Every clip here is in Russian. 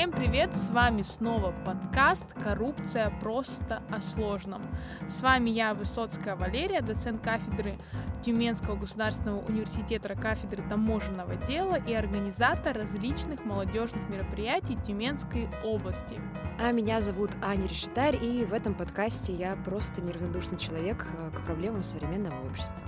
Всем привет! С вами снова подкаст «Коррупция просто о сложном». С вами я, Высоцкая Валерия, доцент кафедры Тюменского государственного университета кафедры таможенного дела и организатор различных молодежных мероприятий Тюменской области. А меня зовут Аня Решетарь, и в этом подкасте я просто неравнодушный человек э, к проблемам современного общества.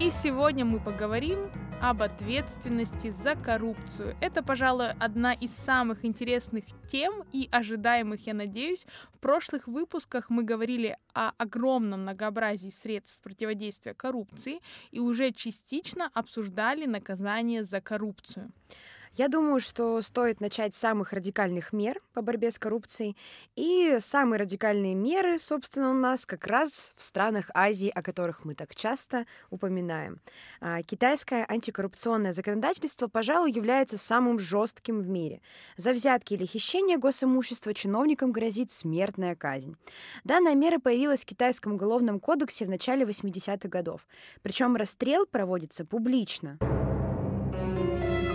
И сегодня мы поговорим об ответственности за коррупцию. Это, пожалуй, одна из самых интересных тем и ожидаемых, я надеюсь. В прошлых выпусках мы говорили о огромном многообразии средств противодействия коррупции и уже частично обсуждали наказание за коррупцию. Я думаю, что стоит начать с самых радикальных мер по борьбе с коррупцией. И самые радикальные меры, собственно, у нас как раз в странах Азии, о которых мы так часто упоминаем. А, китайское антикоррупционное законодательство, пожалуй, является самым жестким в мире. За взятки или хищение госимущества чиновникам грозит смертная казнь. Данная мера появилась в китайском уголовном кодексе в начале 80-х годов. Причем расстрел проводится публично.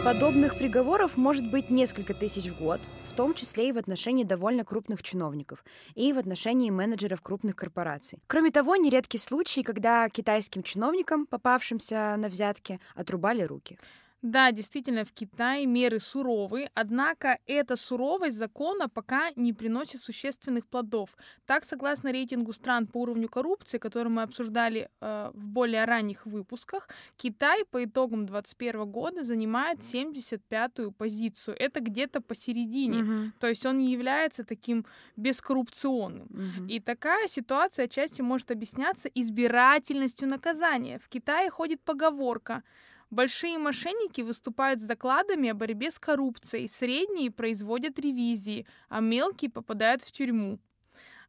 Подобных приговоров может быть несколько тысяч в год, в том числе и в отношении довольно крупных чиновников и в отношении менеджеров крупных корпораций. Кроме того, нередки случаи, когда китайским чиновникам, попавшимся на взятки, отрубали руки. Да, действительно, в Китае меры суровые, однако эта суровость закона пока не приносит существенных плодов. Так, согласно рейтингу стран по уровню коррупции, который мы обсуждали э, в более ранних выпусках, Китай по итогам 2021 года занимает 75-ю позицию. Это где-то посередине. Мгм. То есть он не является таким бескоррупционным. Мгм. И такая ситуация отчасти может объясняться избирательностью наказания. В Китае ходит поговорка Большие мошенники выступают с докладами о борьбе с коррупцией, средние производят ревизии, а мелкие попадают в тюрьму.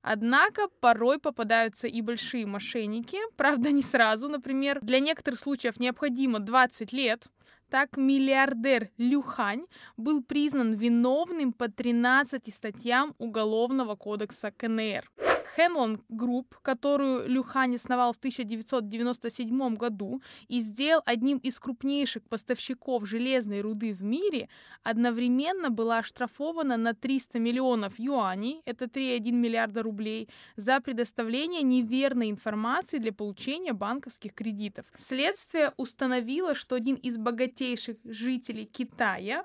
Однако порой попадаются и большие мошенники, правда не сразу, например, для некоторых случаев необходимо 20 лет. Так миллиардер Лю Хань был признан виновным по 13 статьям Уголовного кодекса КНР. Hanlong Group, которую Лю Хань основал в 1997 году и сделал одним из крупнейших поставщиков железной руды в мире, одновременно была оштрафована на 300 миллионов юаней, это 3,1 миллиарда рублей, за предоставление неверной информации для получения банковских кредитов. Следствие установило, что один из богатейших жителей Китая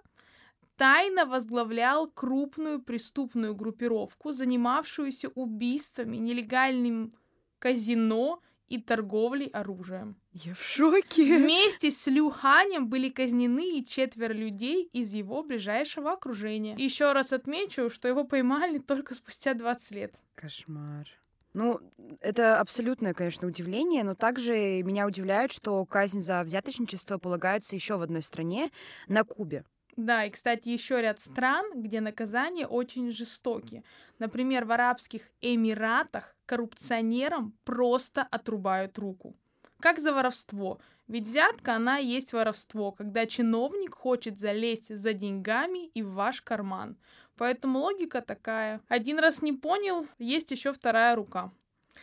тайно возглавлял крупную преступную группировку, занимавшуюся убийствами, нелегальным казино и торговлей оружием. Я в шоке. Вместе с Люханем были казнены и четверо людей из его ближайшего окружения. Еще раз отмечу, что его поймали только спустя 20 лет. Кошмар. Ну, это абсолютное, конечно, удивление, но также меня удивляет, что казнь за взяточничество полагается еще в одной стране, на Кубе. Да, и, кстати, еще ряд стран, где наказания очень жестокие. Например, в Арабских Эмиратах коррупционерам просто отрубают руку. Как за воровство. Ведь взятка, она и есть воровство, когда чиновник хочет залезть за деньгами и в ваш карман. Поэтому логика такая. Один раз не понял, есть еще вторая рука.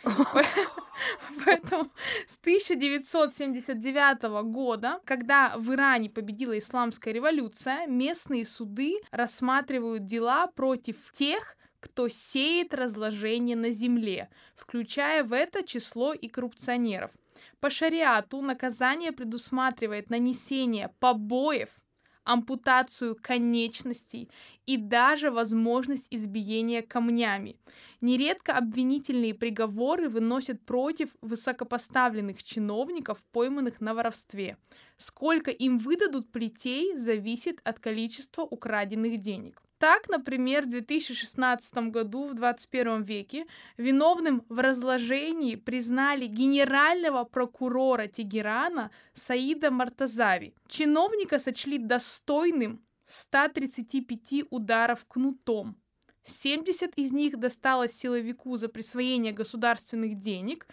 Поэтому с 1979 года, когда в Иране победила исламская революция, местные суды рассматривают дела против тех, кто сеет разложение на земле, включая в это число и коррупционеров. По шариату наказание предусматривает нанесение побоев, ампутацию конечностей и даже возможность избиения камнями. Нередко обвинительные приговоры выносят против высокопоставленных чиновников, пойманных на воровстве. Сколько им выдадут плетей, зависит от количества украденных денег. Так, например, в 2016 году, в 21 веке, виновным в разложении признали генерального прокурора Тегерана Саида Мартазави. Чиновника сочли достойным 135 ударов кнутом. 70 из них досталось силовику за присвоение государственных денег,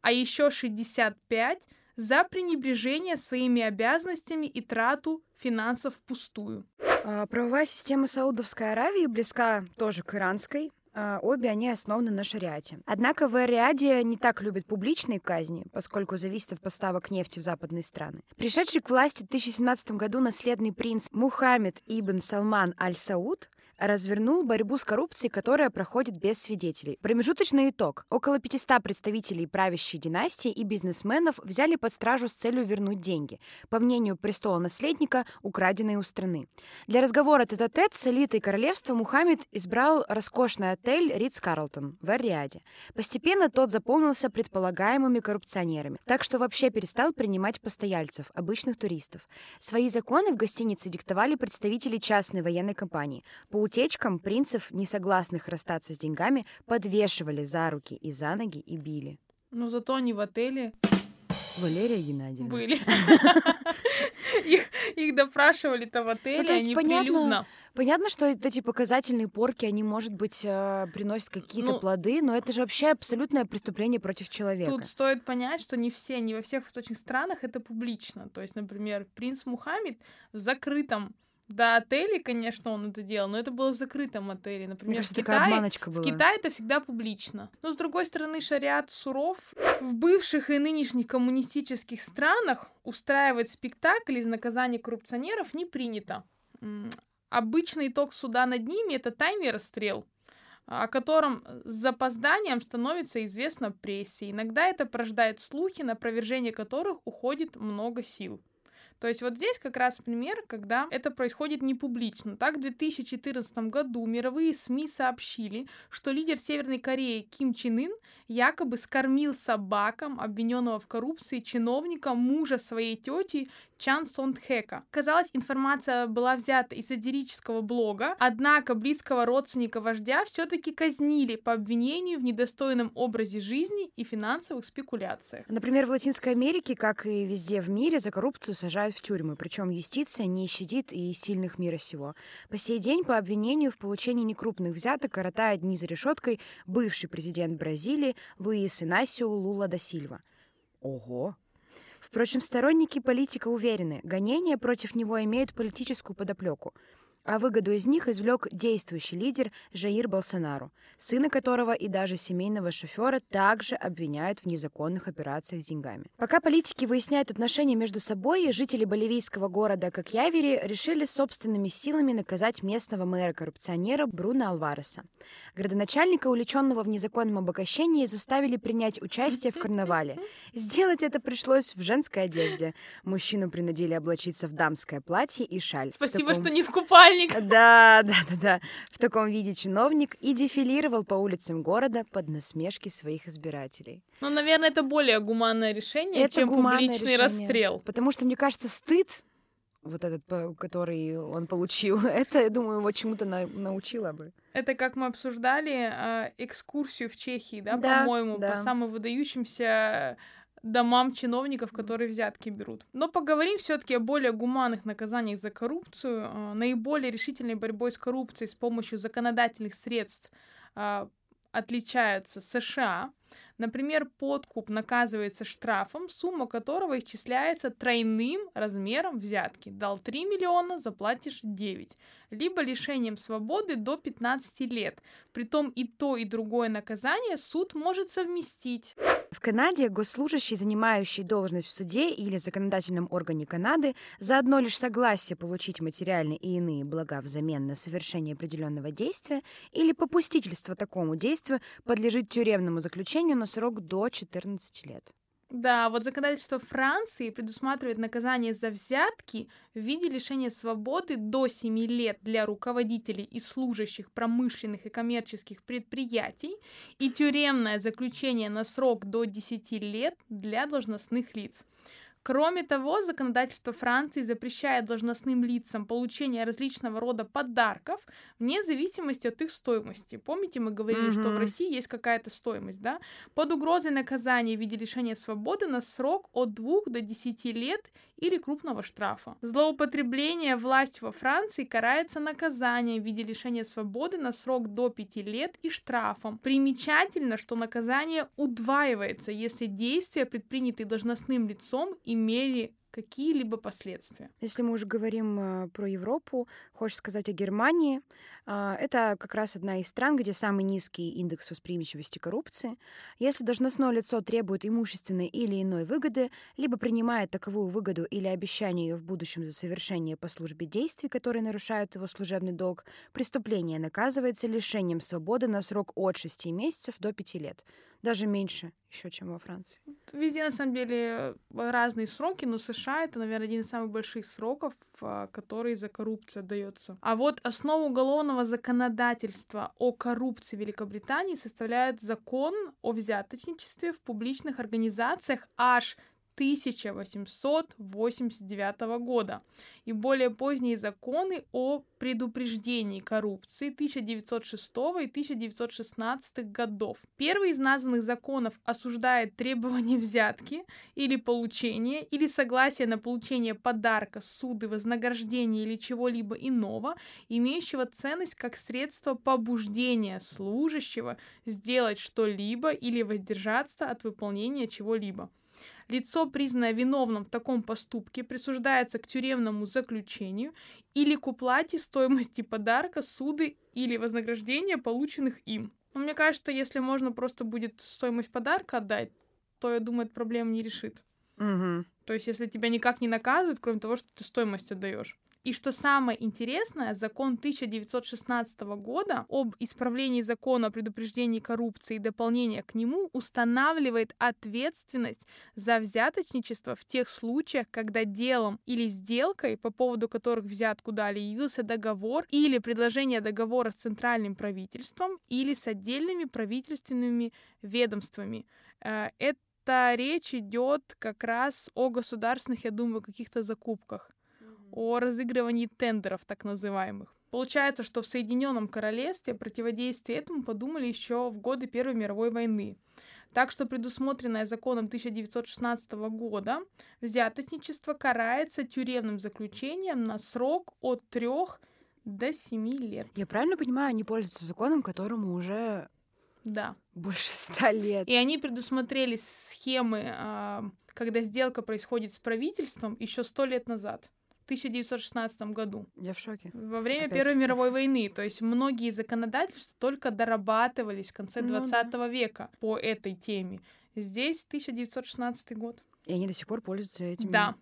а еще 65 за пренебрежение своими обязанностями и трату финансов впустую. А, Правовая система Саудовской Аравии близка тоже к иранской. А, Обе они основаны на шариате. Однако в Ариаде не так любят публичные казни, поскольку зависит от поставок нефти в западные страны. Пришедший к власти в 2017 году наследный принц Мухаммед ибн Салман аль-Сауд развернул борьбу с коррупцией, которая проходит без свидетелей. Промежуточный итог. Около 500 представителей правящей династии и бизнесменов взяли под стражу с целью вернуть деньги, по мнению престола наследника, украденные у страны. Для разговора тет-а-тет с элитой королевства Мухаммед избрал роскошный отель Ридс Карлтон в Эр-Риаде. Постепенно тот заполнился предполагаемыми коррупционерами, так что вообще перестал принимать постояльцев, обычных туристов. Свои законы в гостинице диктовали представители частной военной компании. По утечкам принцев, не согласных расстаться с деньгами, подвешивали за руки и за ноги и били. Но зато они в отеле Валерия Геннадьевна. были. Их, их допрашивали-то в отеле, Ну, то есть они понятно, прилюдно. Понятно, что эти показательные порки, они, может быть, э, приносят какие-то Ну, плоды, но это же вообще абсолютное преступление против человека. Тут стоит понять, что не все, не во всех восточных странах это публично. То есть, например, принц Мухаммед в закрытом до отеле, конечно, он это делал, но это было в закрытом отеле. Мне Например, кажется, в такая Китае, обманочка в была. Китае это всегда публично. Но, с другой стороны, шариат суров. В бывших и нынешних коммунистических странах устраивать спектакль из наказания коррупционеров не принято. Обычный итог суда над ними — это тайный расстрел о котором с запозданием становится известно прессе. Иногда это порождает слухи, на опровержение которых уходит много сил. То есть вот здесь как раз пример, когда это происходит не публично. Так, в 2014 году мировые СМИ сообщили, что лидер Северной Кореи Ким Чен Ын якобы скормил собакам, обвиненного в коррупции, чиновника, мужа своей тети Чан Сон Тхэка. Казалось, информация была взята из сатирического блога, однако близкого родственника вождя все-таки казнили по обвинению в недостойном образе жизни и финансовых спекуляциях. Например, в Латинской Америке, как и везде в мире, за коррупцию сажают в тюрьмы, причем юстиция не щадит и сильных мира сего. По сей день по обвинению в получении некрупных взяток коротает дни за решеткой бывший президент Бразилии Луис Инасио Лула да Сильва. Ого! Впрочем, сторонники политика уверены, гонения против него имеют политическую подоплеку, а выгоду из них извлек действующий лидер Жаир Болсонару, сына которого и даже семейного шофера также обвиняют в незаконных операциях с деньгами. Пока политики выясняют отношения между собой, жители боливийского города Кокьявери решили собственными силами наказать местного мэра-коррупционера Бруно Алвареса. Градоначальника, увлеченного в незаконном обогащении, заставили принять участие в карнавале. Сделать это пришлось в женской одежде. Мужчину принудили облачиться в дамское платье и шаль. Спасибо, таком- что не в купальник. да, да, да, да. В таком виде чиновник и дефилировал по улицам города под насмешки своих избирателей. Ну, наверное, это более гуманное решение, Это чем гуманное публичный решение. расстрел. Потому что, мне кажется, стыд, вот этот, по- который он получил, это, я думаю, его чему-то на- научило бы. Это как мы обсуждали э, экскурсию в Чехии, да, Да, по-моему, да. по самым выдающимся домам чиновников, которые взятки берут. Но поговорим все-таки о более гуманных наказаниях за коррупцию. Э, Наиболее решительной борьбой с коррупцией с помощью законодательных средств э, отличаются США. Например, подкуп наказывается штрафом, сумма которого исчисляется тройным размером взятки. Дал 3 миллиона, заплатишь 9. Либо лишением свободы до 15 лет. Притом и то, и другое наказание суд может совместить. В Канаде госслужащий, занимающий должность в суде или законодательном органе Канады, за одно лишь согласие получить материальные и иные блага взамен на совершение определенного действия или попустительство такому действию подлежит тюремному заключению на срок до 14 лет. Да, вот законодательство Франции предусматривает наказание за взятки в виде лишения свободы до 7 лет для руководителей и служащих промышленных и коммерческих предприятий и тюремное заключение на срок до 10 лет для должностных лиц. Кроме того, законодательство Франции запрещает должностным лицам получение различного рода подарков вне зависимости от их стоимости. Помните, мы говорили, что в. России есть какая-то стоимость, да? Под угрозой наказания в виде лишения свободы на срок от 2 до 10 лет или крупного штрафа. Злоупотребление властью во Франции карается наказанием в виде лишения свободы на срок до 5 лет и штрафом. Примечательно, что наказание удваивается, если действия, предпринятые должностным лицом, имели какие-либо последствия. Если мы уже говорим э, про Европу, хочешь сказать о Германии. Э, это как раз одна из стран, где самый низкий индекс восприимчивости коррупции. Если должностное лицо требует имущественной или иной выгоды, либо принимает таковую выгоду или обещание ее в будущем за совершение по службе действий, которые нарушают его служебный долг, преступление наказывается лишением свободы на срок от 6 месяцев до 5 лет даже меньше еще, чем во Франции. Везде, на самом деле, разные сроки, но США — это, наверное, один из самых больших сроков, а, который за коррупцию дается. А вот основу уголовного законодательства о коррупции Великобритании составляет закон о взяточничестве в публичных организациях аж 1889 года и более поздние законы о предупреждении коррупции 1906 и 1916 годов. Первый из названных законов осуждает требование взятки или получения или согласия на получение подарка, суды, вознаграждения или чего-либо иного, имеющего ценность как средство побуждения служащего сделать что-либо или воздержаться от выполнения чего-либо. Лицо, признанное виновным в таком поступке, присуждается к тюремному заключению или к уплате стоимости подарка, суды или вознаграждения, полученных им. Но мне кажется, если можно просто будет стоимость подарка отдать, то, я думаю, это проблем не решит. Угу. То есть, если тебя никак не наказывают, кроме того, что ты стоимость отдаешь. И что самое интересное, закон 1916 года об исправлении закона о предупреждении коррупции и дополнение к нему устанавливает ответственность за взяточничество в тех случаях, когда делом или сделкой, по поводу которых взятку дали, явился договор или предложение договора с центральным правительством или с отдельными правительственными ведомствами. Э, это речь идет как раз о государственных, я думаю, каких-то закупках о разыгрывании тендеров, так называемых. Получается, что в Соединенном Королевстве противодействие этому подумали еще в годы Первой мировой войны. Так что предусмотренное законом 1916 года взяточничество карается тюремным заключением на срок от 3 до 7 лет. Я правильно понимаю, они пользуются законом, которому уже да. больше ста лет. И они предусмотрели схемы, а, когда сделка происходит с правительством еще сто лет назад. 1916 году. Я в шоке. Во время Опять. Первой мировой войны. То есть многие законодательства только дорабатывались в конце ну, 20 да. века по этой теме. Здесь 1916 год. И они до сих пор пользуются этим. Да.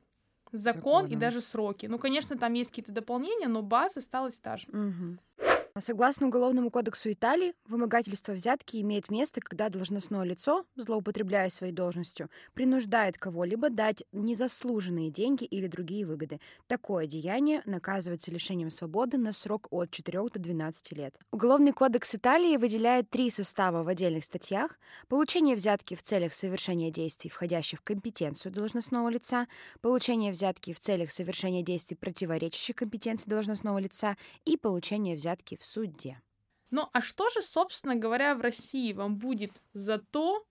Закон законом. и даже сроки. Ну, конечно, там есть какие-то дополнения, но база осталась та же. Угу. Согласно Уголовному кодексу Италии, вымогательство взятки имеет место, когда должностное лицо, злоупотребляя своей должностью, принуждает кого-либо дать незаслуженные деньги или другие выгоды. Такое деяние наказывается лишением свободы на срок от 4 до 12 лет. Уголовный кодекс Италии выделяет три состава в отдельных статьях. Получение взятки в целях совершения действий, входящих в компетенцию должностного лица, получение взятки в целях совершения действий, противоречащих компетенции должностного лица и получение взятки в в суде. Ну а что же, собственно говоря, в России вам будет за то,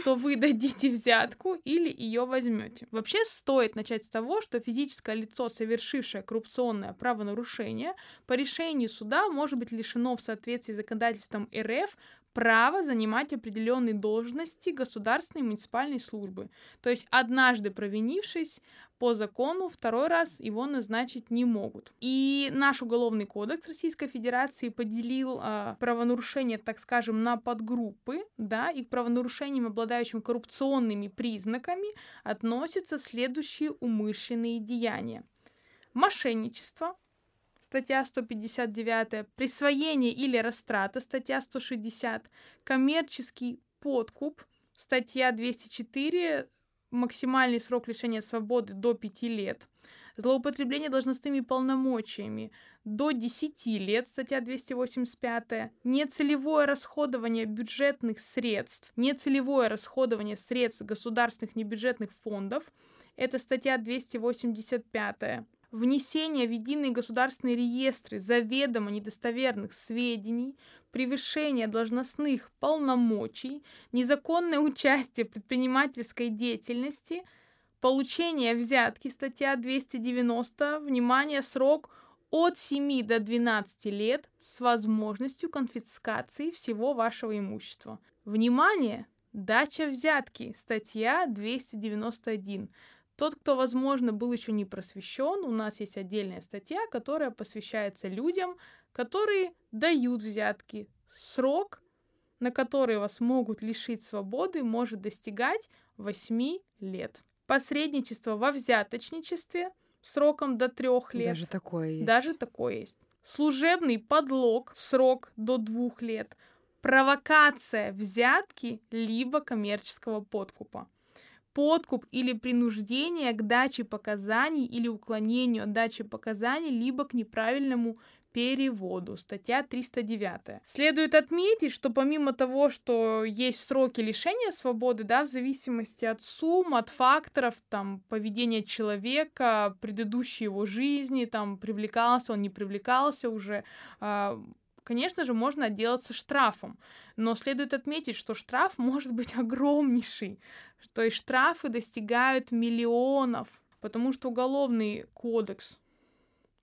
что вы дадите взятку или ее возьмете. Вообще стоит начать с того, что физическое лицо, совершившее коррупционное правонарушение, по решению суда может быть лишено в соответствии с законодательством РФ право занимать определенные должности государственной и муниципальной службы. То есть однажды провинившись по закону, второй раз его назначить не могут. И наш уголовный кодекс Российской Федерации поделил э, правонарушения, так скажем, на подгруппы, да, и к правонарушениям, обладающим коррупционными признаками, относятся следующие умышленные деяния. Мошенничество, статья 159, присвоение или растрата, статья 160, коммерческий подкуп, статья 204, максимальный срок лишения свободы до 5 лет, злоупотребление должностными полномочиями до 10 лет, статья 285, нецелевое расходование бюджетных средств, нецелевое расходование средств государственных небюджетных фондов, это статья 285, внесение в единые государственные реестры заведомо недостоверных сведений, превышение должностных полномочий, незаконное участие в предпринимательской деятельности, получение взятки, статья 290, внимание, срок от 7 до 12 лет с возможностью конфискации всего вашего имущества. Внимание! Дача взятки, статья 291 Тот, кто, возможно, был еще не просвещен, у нас есть отдельная статья, которая посвящается людям, которые дают взятки. Срок, на который вас могут лишить свободы, может достигать 8 лет. Посредничество во взяточничестве сроком до 3 лет. Даже такое есть. Даже такое есть. Служебный подлог срок до 2 лет. Провокация взятки либо коммерческого подкупа подкуп или принуждение к даче показаний или уклонению от дачи показаний, либо к неправильному переводу. Статья 309. Следует отметить, что помимо того, что есть сроки лишения свободы, да, в зависимости от сумм, от факторов, там, поведения человека, предыдущей его жизни, там, привлекался он, не привлекался уже, э, конечно же, можно отделаться штрафом. Но следует отметить, что штраф может быть огромнейший. То есть штрафы достигают миллионов, потому что уголовный кодекс,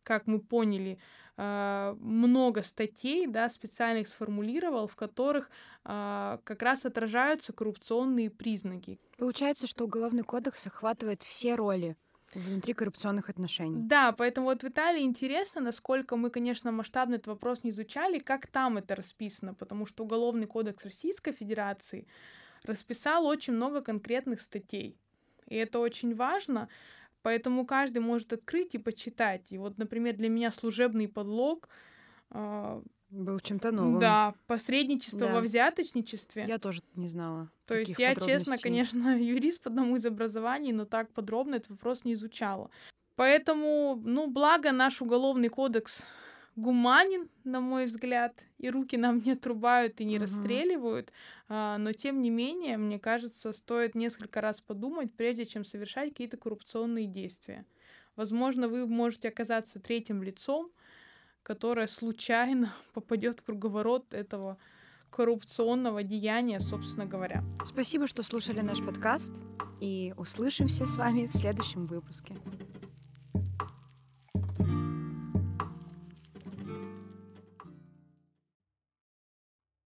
как мы поняли, э, много статей да, специальных сформулировал, в которых э, как раз отражаются коррупционные признаки. Получается, что уголовный кодекс охватывает все роли внутри коррупционных отношений. Да, поэтому вот в Италии интересно, насколько мы, конечно, масштабно этот вопрос не изучали, как там это расписано, потому что Уголовный кодекс Российской Федерации расписал очень много конкретных статей. И это очень важно, поэтому каждый может открыть и почитать. И вот, например, для меня служебный подлог э, был чем-то новым. Да, посредничество да. во взяточничестве. Я тоже не знала. То есть я, честно, конечно, юрист по одному из образований, но так подробно этот вопрос не изучала. Поэтому, ну, благо наш уголовный кодекс гуманен, на мой взгляд, и руки нам не отрубают и не угу. расстреливают, а, но тем не менее, мне кажется, стоит несколько раз подумать, прежде чем совершать какие-то коррупционные действия. Возможно, вы можете оказаться третьим лицом, которое случайно попадет в круговорот этого коррупционного деяния, собственно говоря. Спасибо, что слушали наш подкаст, и услышимся с вами в следующем выпуске.